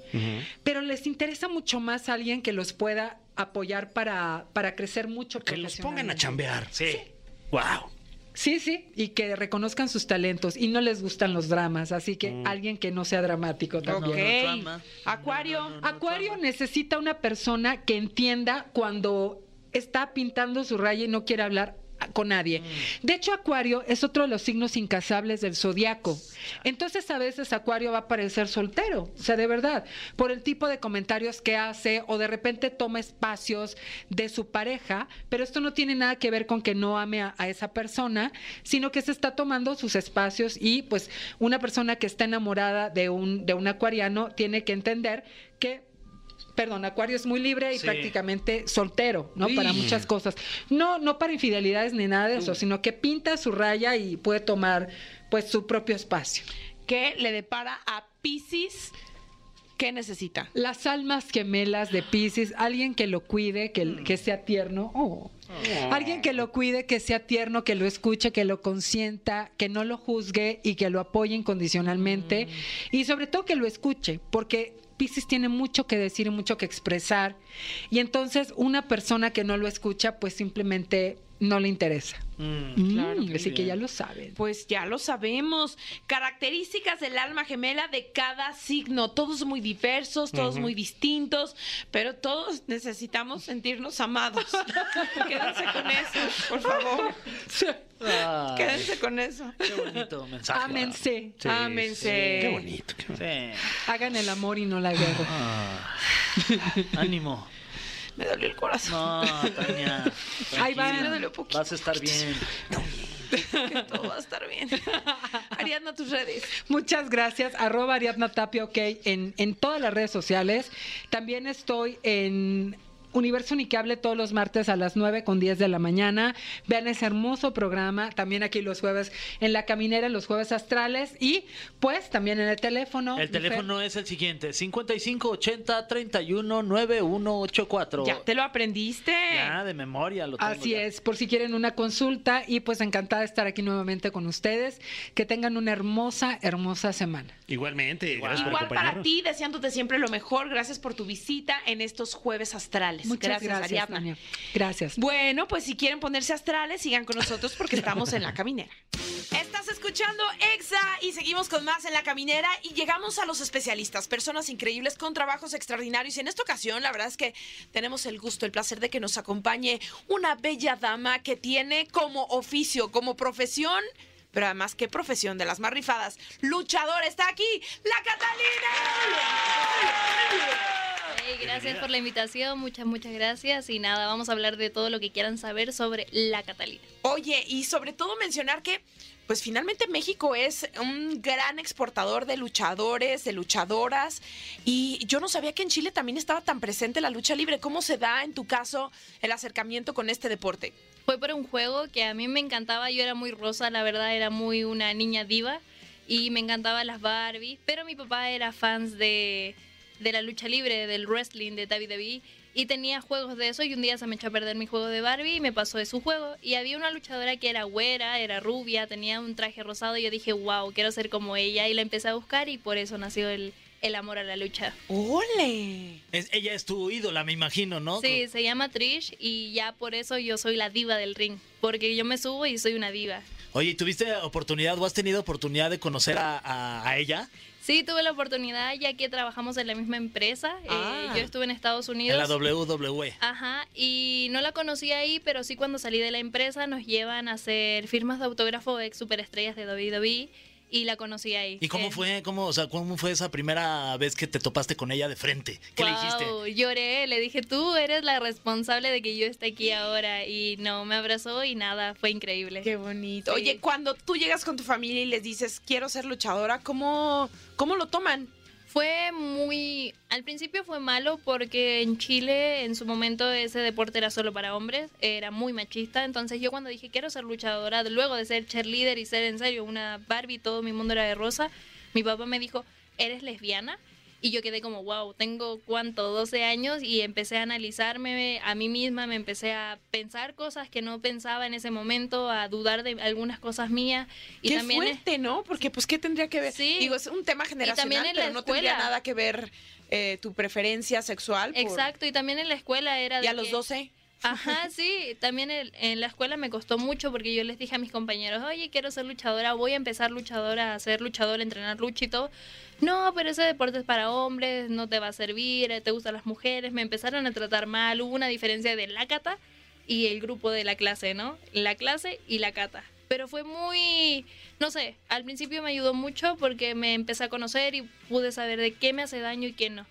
pero les interesa mucho más alguien que los pueda apoyar para, para crecer mucho. Que los pongan a chambear. Sí. Wow. Sí, sí, y que reconozcan sus talentos y no les gustan los dramas, así que alguien que no sea dramático también. Ok. trama. Acuario. Acuario necesita una persona que entienda cuando está pintando su raya y no quiere hablar con nadie. De hecho, Acuario es otro de los signos incasables del zodiaco. Entonces, a veces Acuario va a parecer soltero, o sea, de verdad, por el tipo de comentarios que hace o de repente toma espacios de su pareja, pero esto no tiene nada que ver con que no ame a, a esa persona, sino que se está tomando sus espacios y pues una persona que está enamorada de un, de un acuariano tiene que entender que Perdón, Acuario es muy libre y Sí. prácticamente soltero, ¿no? Para muchas cosas. No, no para infidelidades ni nada de eso, sino que pinta su raya y puede tomar pues su propio espacio. que le depara a Pisces. ¿Qué necesita? Las almas gemelas de Pisces, alguien que lo cuide, que, que sea tierno. Oh. Alguien que lo cuide, que sea tierno, que lo escuche, que lo consienta, que no lo juzgue y que lo apoye incondicionalmente. Y sobre todo que lo escuche, porque Pisces tiene mucho que decir y mucho que expresar. Y entonces una persona que no lo escucha, pues simplemente no le interesa. Mm, claro que así que ya lo saben. Pues ya lo sabemos. Características del alma gemela de cada signo. Todos muy diversos, todos muy distintos, pero todos necesitamos sentirnos amados. Quédense con eso, por favor. Ah, Quédense con eso. qué bonito mensaje. Ámense. Sí, Ámense. Qué bonito. qué bonito. Sí. Hagan el amor y no la guerra. Ah. Ánimo. Me dolió el corazón. No, Tania. Ahí va. tranquila. Me dolió poquito. Vas a estar bien. Que todo va a estar bien. Ariadna, tus redes. Muchas gracias. Arroba Ariadna Tapia, ok, en, en todas las redes sociales. También estoy en Universo Unicable todos los martes a las 9 con 10 de la mañana. Vean ese hermoso programa. También aquí los jueves en La Caminera, los jueves astrales. Y pues también en el teléfono. El Fer. teléfono es el siguiente: 5580 31 9184. Ya te lo aprendiste. Ya, de memoria lo tengo. Así ya. es, por si quieren una consulta y pues encantada de estar aquí nuevamente con ustedes. Que tengan una hermosa, hermosa semana. Igualmente, gracias por Igual para ti, deseándote siempre lo mejor. Gracias por tu visita en estos jueves astrales. Muchas gracias, gracias Ariadna. Tania. Gracias. Bueno, pues si quieren ponerse astrales, sigan con nosotros porque estamos en la caminera. Estás escuchando EXA y seguimos con más en la caminera y llegamos a los especialistas, personas increíbles con trabajos extraordinarios. Y en esta ocasión, la verdad es que tenemos el gusto, el placer de que nos acompañe una bella dama que tiene como oficio, como profesión. Pero además, qué profesión de las más rifadas. Luchador, está aquí, la Catalina. Hey, gracias por la invitación, muchas, muchas gracias. Y nada, vamos a hablar de todo lo que quieran saber sobre la Catalina. Oye, y sobre todo mencionar que, pues finalmente México es un gran exportador de luchadores, de luchadoras, y yo no sabía que en Chile también estaba tan presente la lucha libre. ¿Cómo se da en tu caso el acercamiento con este deporte? Fue por un juego que a mí me encantaba, yo era muy rosa, la verdad, era muy una niña diva y me encantaban las Barbie, pero mi papá era fans de, de la lucha libre, del wrestling, de WWE. Y tenía juegos de eso y un día se me echó a perder mi juego de Barbie y me pasó de su juego. Y había una luchadora que era güera, era rubia, tenía un traje rosado y yo dije, wow, quiero ser como ella. Y la empecé a buscar y por eso nació el, el amor a la lucha. ¡Ole! Es- ella es tu ídola, me imagino, ¿no? Sí, se llama Trish y ya por eso yo soy la diva del ring. Porque yo me subo y soy una diva. Oye, ¿y ¿tuviste oportunidad o has tenido oportunidad de conocer a, a- a ella? Sí, tuve la oportunidad ya que trabajamos en la misma empresa. Eh, Ah. yo estuve en Estados En Unidos. la WWE. Ajá, y no la conocí ahí, pero sí cuando salí de la empresa nos llevan a hacer firmas de autógrafo de ex superestrellas de WWE y la conocí ahí. ¿Y cómo Eh, fue, cómo, o sea, cómo fue esa primera vez que te topaste con ella de frente? ¿Qué le dijiste? Lloré, le dije, tú eres la responsable de que yo esté aquí ahora. Y no, me abrazó y nada, fue increíble. Qué bonito. Sí. Oye, cuando tú llegas con tu familia y les dices, quiero ser luchadora, ¿cómo, cómo lo toman? Fue muy... Al principio fue malo porque en Chile en su momento ese deporte era solo para hombres, era muy machista, entonces yo cuando dije quiero ser luchadora, luego de ser cheerleader y ser en serio una Barbie, todo mi mundo era de rosa, mi papá me dijo, ¿eres lesbiana? Y yo quedé como, wow, tengo cuánto, 12 años y empecé a analizarme a mí misma, me empecé a pensar cosas que no pensaba en ese momento, a dudar de algunas cosas mías. Y Qué también es- fuerte, ¿no? Porque pues qué tendría que ver. Sí. Digo, es un tema generacional, también en la pero no tendría nada que ver eh, tu preferencia sexual. por- Exacto, y también en la escuela era... Y de a los que- 12. Ajá, sí, también en la escuela me costó mucho porque yo les dije a mis compañeros, oye, quiero ser luchadora, voy a empezar luchadora, a ser luchadora, entrenar lucha y todo. No, pero ese deporte es para hombres, no te va a servir, eh, te gustan las mujeres. Me empezaron a tratar mal, hubo una diferencia de la cata y el grupo de la clase, ¿no? La clase y la cata. Pero fue muy, no sé, al principio me ayudó mucho porque me empecé a conocer y pude saber de qué me hace daño y qué no.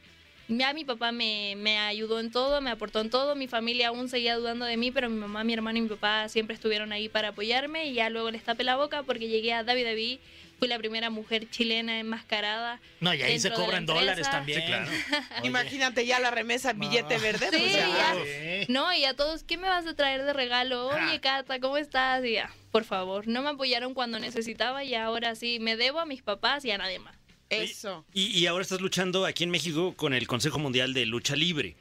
Ya mi papá me, me ayudó en todo, me aportó en todo, mi familia aún seguía dudando de mí, pero mi mamá, mi hermano y mi papá siempre estuvieron ahí para apoyarme y ya luego les tapé la boca porque llegué a David David, fui la primera mujer chilena enmascarada. No, y ahí se cobran dólares también. Sí, claro. Imagínate ya la remesa, billete verde. Sí, pues ya. No, y a todos, ¿qué me vas a traer de regalo? Oye, Cata, ¿cómo estás? Y ya, por favor, no me apoyaron cuando necesitaba y ahora sí, me debo a mis papás y a nadie más. Eso. Y, y ahora estás luchando aquí en México con el Consejo Mundial de Lucha Libre.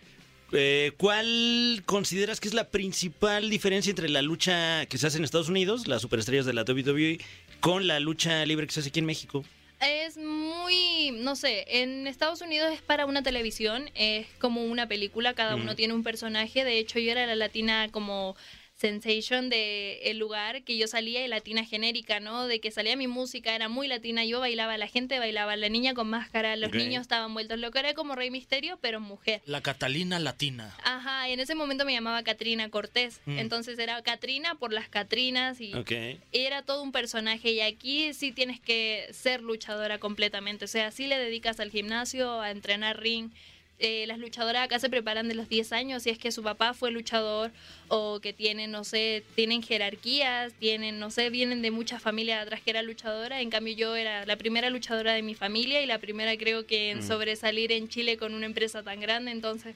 Eh, ¿Cuál consideras que es la principal diferencia entre la lucha que se hace en Estados Unidos, las superestrellas de la WWE, con la lucha libre que se hace aquí en México? Es muy, no sé, en Estados Unidos es para una televisión, es como una película, cada uno tiene un personaje, de hecho yo era la latina como sensation de el lugar que yo salía y latina genérica, ¿no? De que salía mi música, era muy latina, yo bailaba, la gente bailaba, la niña con máscara, los niños estaban vueltos locos, era como Rey Misterio, pero mujer. La Catalina Latina. Ajá, y en ese momento me llamaba Catrina Cortés, Mm. entonces era Catrina por las Catrinas y Ok. era todo un personaje y aquí sí tienes que ser luchadora completamente, o sea, sí le dedicas al gimnasio, a entrenar ring. Eh, las luchadoras acá se preparan de los 10 años, si es que su papá fue luchador o que tienen, no sé, tienen jerarquías, tienen, no sé, vienen de muchas familias atrás que era luchadora, en cambio yo era la primera luchadora de mi familia y la primera creo que en Mm. sobresalir en Chile con una empresa tan grande, entonces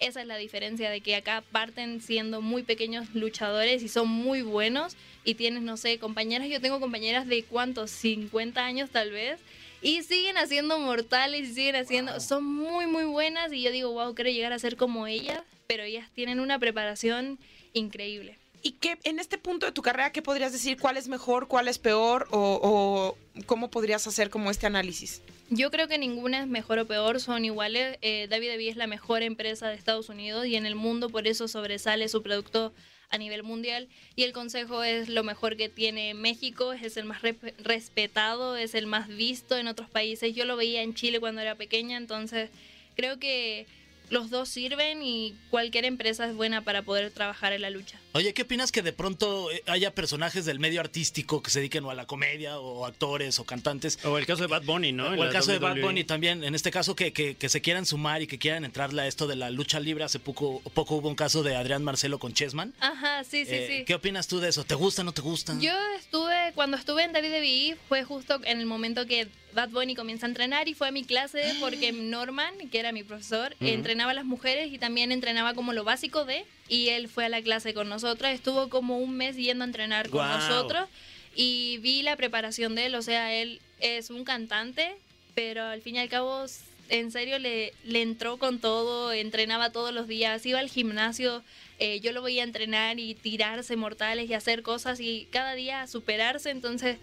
esa es la diferencia de que acá parten siendo muy pequeños luchadores y son muy buenos y tienes, no sé, compañeras, yo tengo compañeras de cuántos, 50 años tal vez, y siguen haciendo mortales y siguen haciendo, son muy, muy buenas y yo digo, wow, quiero llegar a ser como ellas, pero ellas tienen una preparación increíble. ¿Y qué, en este punto de tu carrera, qué podrías decir? ¿Cuál es mejor, cuál es peor? ¿O, o cómo podrías hacer como este análisis? Yo creo que ninguna es mejor o peor, son iguales. Eh, WWE es la mejor empresa de Estados Unidos y en el mundo por eso sobresale su producto a nivel mundial. Y el consejo es lo mejor que tiene México, es el más rep- respetado, es el más visto en otros países. Yo lo veía en Chile cuando era pequeña, entonces creo que los dos sirven y cualquier empresa es buena para poder trabajar en la lucha. Oye, ¿qué opinas que de pronto eh, haya personajes del medio artístico que se dediquen o a la comedia o actores o cantantes? O el caso de Bad Bunny, ¿no? O el caso de Bad. Bunny también, en este caso que, que, que se quieran sumar y que quieran entrarle a esto de la lucha libre. Hace poco, poco hubo un caso de Adrián Marcelo con Chessman. Ajá, sí, sí, Eh, sí. ¿Qué opinas tú de eso? ¿Te gusta o no te gusta? Yo estuve, cuando estuve en WWE, fue justo en el momento que Bad Bunny comienza a entrenar y fue a mi clase porque Norman, que era mi profesor, entrenaba a las mujeres y también entrenaba como lo básico de, y él fue a la clase con nosotros, estuvo como un mes yendo a entrenar con nosotros y vi la preparación de él, o sea, él es un cantante, pero al fin y al cabo en serio le, le entró con todo, entrenaba todos los días, iba al gimnasio, eh, yo lo veía entrenar y tirarse mortales y hacer cosas y cada día superarse, entonces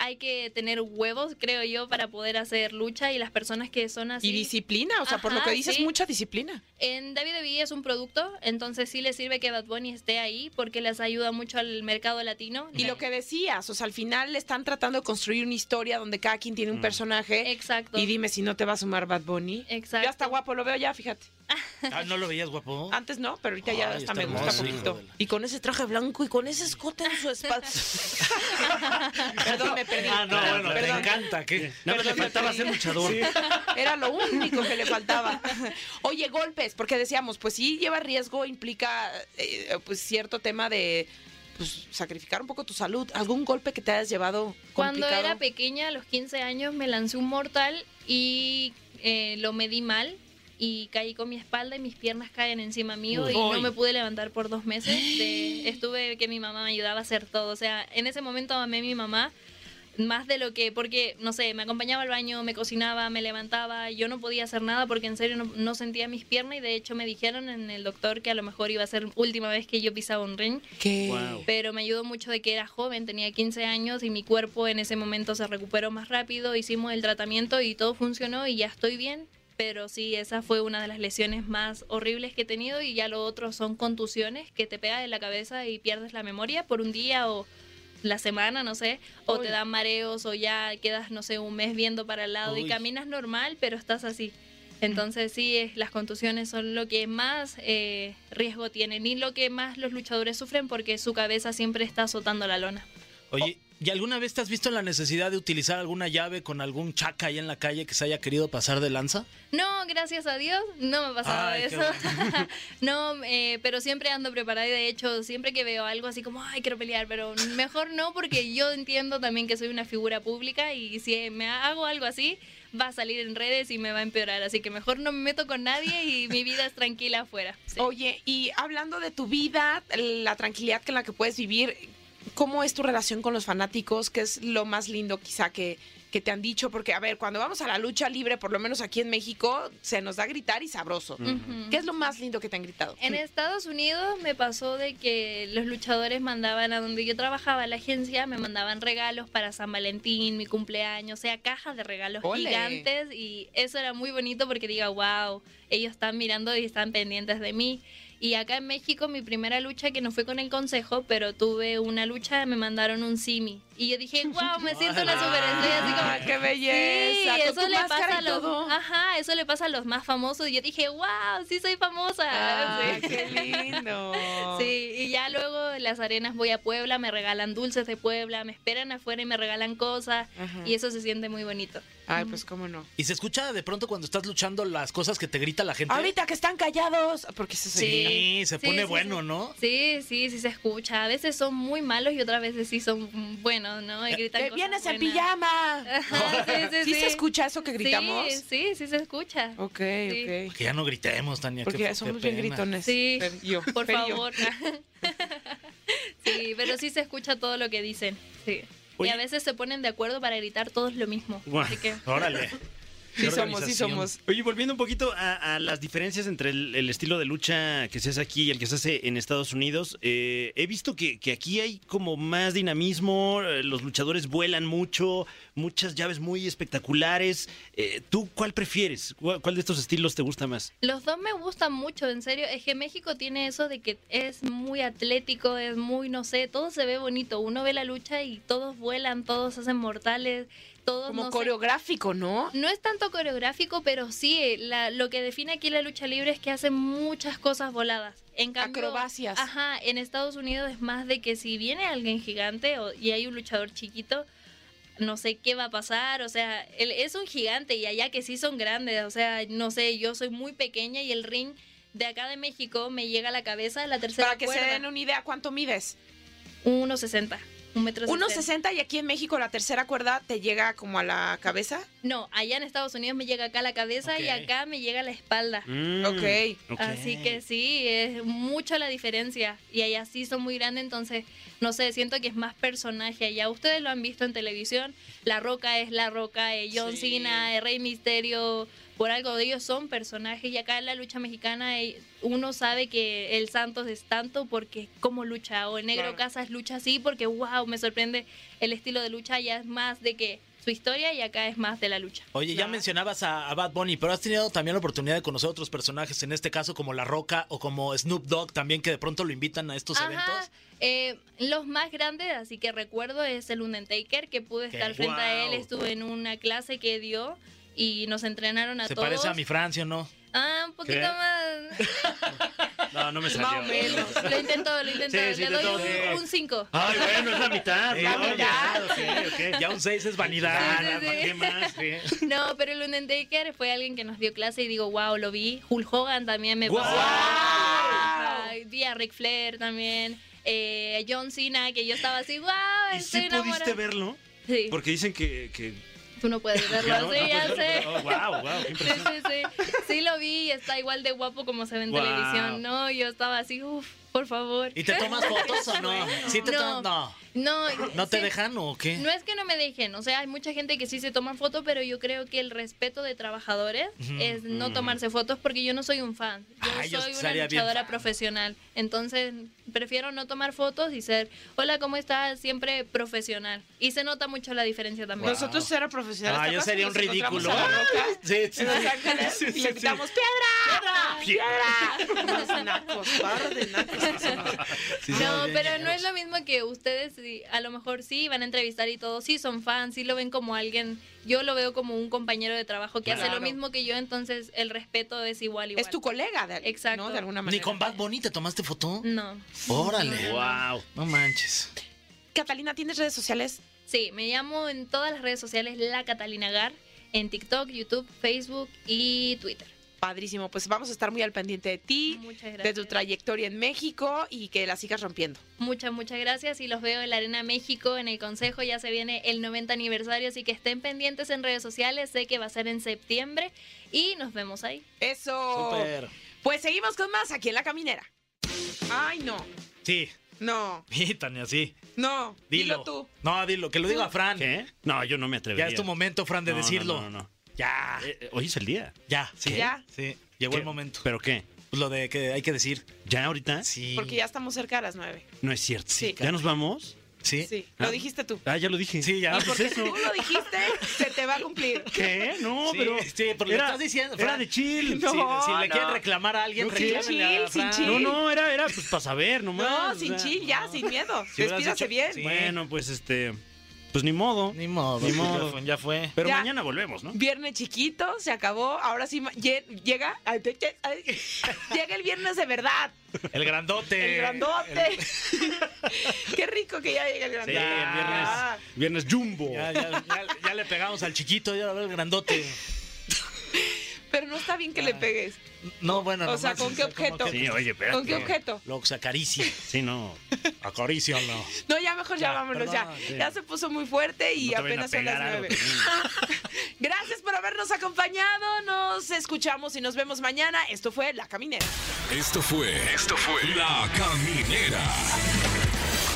hay que tener huevos, creo yo, para poder hacer lucha y las personas que son así... Y disciplina, o sea, por lo que dices, sí. mucha disciplina. En WWE es un producto, entonces sí le sirve que Bad Bunny esté ahí porque les ayuda mucho al mercado latino. Y lo que decías, o sea, al final están tratando de construir una historia donde cada quien tiene un personaje. Exacto. Y dime si no te va a sumar Bad Bunny. Exacto. Ya está guapo, lo veo ya, fíjate. Ah, ¿No lo veías guapo? Antes no, pero ahorita ya hasta está me gusta hermoso, poquito. Y con ese traje blanco y con ese escote en su espalda. Perdón, me perdí. Ah, no, bueno, Perdón. encanta. ¿qué? No, le faltaba ser luchador. Era lo único que le faltaba. Oye, golpes, porque decíamos, pues sí lleva riesgo, implica eh, pues cierto tema de pues sacrificar un poco tu salud. ¿Algún golpe que te hayas llevado Cuando complicado? era pequeña, a los 15 años, me lancé un mortal y eh, lo medí mal y caí con mi espalda y mis piernas caen encima mío Uy. y no me pude levantar por dos meses. De- estuve que mi mamá me ayudaba a hacer todo. O sea, en ese momento amé a mi mamá más de lo que, porque, no sé, me acompañaba al baño, me cocinaba, me levantaba, yo no podía hacer nada porque en serio no, no sentía mis piernas y de hecho me dijeron en el doctor que a lo mejor iba a ser última vez que yo pisaba un ring. ¿Qué? Wow. Pero me ayudó mucho de que era joven, tenía 15 años y mi cuerpo en ese momento se recuperó más rápido, hicimos el tratamiento y todo funcionó y ya estoy bien. Pero sí, esa fue una de las lesiones más horribles que he tenido y ya lo otro son contusiones que te pegan en la cabeza y pierdes la memoria por un día o la semana, no sé, o te dan mareos o ya quedas, no sé, un mes viendo para el lado y caminas normal, pero estás así. Entonces sí, es- las contusiones son lo que más eh, riesgo tienen y lo que más los luchadores sufren porque su cabeza siempre está azotando la lona. Oye, ¿y alguna vez te has visto en la necesidad de utilizar alguna llave con algún chaca ahí en la calle que se haya querido pasar de lanza? No, gracias a Dios, no me ha pasado Ay, eso. no, eh, pero siempre ando preparada y de hecho siempre que veo algo así como, ay, quiero pelear, pero mejor no porque yo entiendo también que soy una figura pública y si me hago algo así va a salir en redes y me va a empeorar, así que mejor no me meto con nadie y mi vida es tranquila afuera. Oye, y hablando de tu vida, la tranquilidad en la que puedes vivir, ¿cómo es tu relación con los fanáticos? ¿Qué es lo más lindo quizá que, que te han dicho? Porque, a ver, cuando vamos a la lucha libre, por lo menos aquí en México, se nos da gritar y sabroso. Ujú. ¿Qué es lo más lindo que te han gritado? En Estados Unidos me pasó de que los luchadores mandaban a donde yo trabajaba, la agencia, me mandaban regalos para San Valentín, mi cumpleaños, o sea, cajas de regalos ¡Ole! gigantes y eso era muy bonito porque diga, wow, ellos están mirando y están pendientes de mí. Y acá en México, mi primera lucha, que no fue con el consejo, pero tuve una lucha, me mandaron un simi. Y yo dije, wow, me siento la superestrella. Así como, Ah, qué belleza, Sí, eso le pasa a los, todo. ajá, eso le pasa a los más famosos. Y yo dije, wow, sí soy famosa. Ah, Sí. qué lindo. Sí, y ya luego en las arenas voy a Puebla, me regalan dulces de Puebla, me esperan afuera y me regalan cosas. Ajá. Y eso se siente muy bonito. Ay, pues cómo no. Y se escucha de pronto cuando estás luchando las cosas que te grita la gente. Ahorita que están callados, porque se Sí, se pone sí, bueno, sí. ¿no? Sí, sí, sí se escucha. A veces son muy malos y otras veces sí son mm, buenos, ¿no? Y gritan Que cosas vienes en pijama. Ajá, sí, sí, ¿Sí sí. se escucha eso que gritamos? Sí, sí, sí se escucha. Ok, Sí. ok. Que ya no gritemos, Tania. Porque qué somos bien gritones. Sí, yo, por yo. favor. sí, pero sí se escucha todo lo que dicen. Sí. Oye. Y a veces se ponen de acuerdo para gritar todos lo mismo. Guau. Así que Órale. Sí somos, sí somos. Oye, volviendo un poquito a, a las diferencias entre el, el estilo de lucha que se hace aquí y el que se hace en Estados Unidos, eh, he visto que, que aquí hay como más dinamismo, eh, los luchadores vuelan mucho, muchas llaves muy espectaculares. Eh, ¿Tú cuál prefieres? ¿Cuál, cuál de estos estilos te gusta más? Los dos me gustan mucho, en serio. Es que México tiene eso de que es muy atlético, es muy, no sé, todo se ve bonito. Uno ve la lucha y todos vuelan, todos se hacen mortales, todos Como no sé. coreográfico, ¿no? No es tanto coreográfico, pero sí, la- lo que define aquí la lucha libre es que hacen muchas cosas voladas. En cambio, Acrobacias. Ajá, en Estados Unidos es más de que si viene alguien gigante o- y hay un luchador chiquito, no sé qué va a pasar, o sea, él es un gigante y allá que sí son grandes, o sea, no sé, yo soy muy pequeña y el ring de acá de México me llega a la cabeza la tercera Para que se den una idea, ¿cuánto mides? 1.60, un metro sesenta. 1.60 y aquí en México la tercera cuerda te llega como a la cabeza. No, allá en Estados Unidos me llega acá a la cabeza y acá me llega a la espalda. Mm, Ok. ok. Así que sí, es mucho la diferencia. Y allá sí son muy grandes, entonces, no sé, siento que es más personaje allá. Ustedes lo han visto en televisión. La Roca es La Roca, eh, John Sí. Cena, eh, Rey Misterio. Por algo de ellos son personajes. Y acá en la lucha mexicana eh, uno sabe que el Santos es tanto porque cómo lucha. O el Negro Claro. Casas lucha así porque, wow, me sorprende el estilo de lucha. Allá es más de que su historia y acá es más de la lucha. Oye, ya mencionabas a, a Bad Bunny, pero has tenido también la oportunidad de conocer otros personajes, en este caso como La Roca o como Snoop Dogg también, que de pronto lo invitan a estos Ajá, eventos. eh, los más grandes, así que recuerdo, es el Undertaker, que pude ¿Qué? estar frente a él. Estuve en una clase que dio y nos entrenaron a Se todos. parece a mi Francia, ¿no? Ah, un poquito ¿Qué? más. No, no me salió. Más o menos. Lo intentó, lo intentó. Sí, sí, Le doy un 5. Ay, bueno, es la mitad. Sí, ¿no? no, Ya, ya, ok, ok. Ya un 6 es vanidad. Sí, sí, sí. ¿Para qué más? Sí. No, pero el Undertaker fue alguien que nos dio clase y digo, wow, lo vi. Hulk Hogan también me ¡Guau! pasó. Ajá, Vi a Ric Flair también. Eh, John Cena, que yo estaba así, wow, ¿Y estoy sí pudiste verlo? Sí, Porque dicen que... que... tú no puedes verlo, No, sí, no, ya pues, sé. oh, wow, wow, qué Sí, sí, sí. Sí lo vi y está igual de guapo como se ve en Wow. televisión. No, yo estaba así, uff, por favor. ¿Y te tomas fotos o no? ¿Sí te No. tomas? No. No, ¿No te sí. dejan o qué? No es que no me dejen, o sea, hay mucha gente que sí se toma fotos, pero yo creo que el respeto de trabajadores es no tomarse fotos porque yo no soy un fan. Yo yo soy una sería bien luchadora profesional. Entonces, prefiero no tomar fotos y ser, hola, ¿cómo estás? Siempre profesional. Y se nota mucho la diferencia también. Nosotros era profesionales. Ah, ¿te yo sería un ridículo. Sí, sí, y le gritamos ¡Piedra! ¡Piedra! Unos nacos, par de nacos. Sí, No, bien pero no es lo mismo que ustedes, sí, a lo mejor sí van a entrevistar y todo, sí son fans, sí lo ven como alguien, yo lo veo como un compañero de trabajo que hace lo mismo que yo, entonces el respeto es igual, igual. Es tu colega, de, Exacto. ¿no? De alguna Ni manera. con Bad Bunny te tomaste foto. No. Órale. Wow. No manches. Catalina, ¿tienes redes sociales? Sí, me llamo en todas las redes sociales La Catalina Gar, en TikTok, YouTube, Facebook y Twitter. Padrísimo, pues vamos a estar muy al pendiente de ti, Muchas de tu trayectoria en México y que la sigas rompiendo. Muchas, muchas gracias y los veo en la Arena México, en el Consejo, ya se viene el 90 aniversario, así que estén pendientes en redes sociales, sé que va a ser en septiembre y nos vemos ahí. Eso. Súper. Pues seguimos con más aquí en La Caminera. Ay, no, Sí. no, Sí, Tania, sí. no. Dilo. Dilo tú. No, dilo. Que lo diga Fran. ¿Qué? No, yo no me atrevería. Ya es tu momento, Fran, de No, no, decirlo. No, no, no. Ya. Eh, eh, hoy es el día. Ya, sí. ¿Ya? Sí. Llegó ¿Qué? el momento. ¿Pero qué? Pues lo de que hay que decir. ¿Ya ahorita? Sí. Porque ya estamos cerca a las nueve. No es cierto. Sí. ¿Ya nos vamos? Sí. Sí, lo dijiste tú. Ah, ya lo dije. Sí, ya. Ah, y pues porque eso. tú lo dijiste, se te va a cumplir. ¿Qué? No, Sí, pero. sí, porque le estás diciendo, Era Fran. de chill. No. si, si le no. quieren reclamar a alguien, No, reclámenle a chill, sin chill. No, no, era, era pues para saber nomás. No, o sin sea. chill, ya, sin miedo. Si Despídase bien. sí. Bueno, pues este. Pues ni modo. Ni modo, Ni modo. Ya fue. ya fue. Pero Ya. mañana volvemos, ¿no? Viernes chiquito, se acabó. Ahora sí ma- lle- llega. ay, te- te- ay, llega el viernes de verdad. El grandote. El grandote. Qué rico que ya llega el Sí, grandote. el viernes. Viernes Jumbo. Ya, ya, ya- ya le pegamos al chiquito, ya el grandote. Pero no está bien que le pegues. No, bueno, O sea, ¿con qué objeto? que- Sí, oye, espérate. ¿Con qué objeto? Lo se acaricia. Sí, no. Acarícialo. No, ya mejor ya, Ya, vámonos, ya. perdón, Ya se puso muy fuerte y No te vayan a apenas son las pegar algo, nueve. Gracias por habernos acompañado. Nos escuchamos y nos vemos mañana. Esto fue La Caminera. Esto fue. Esto fue. La Caminera.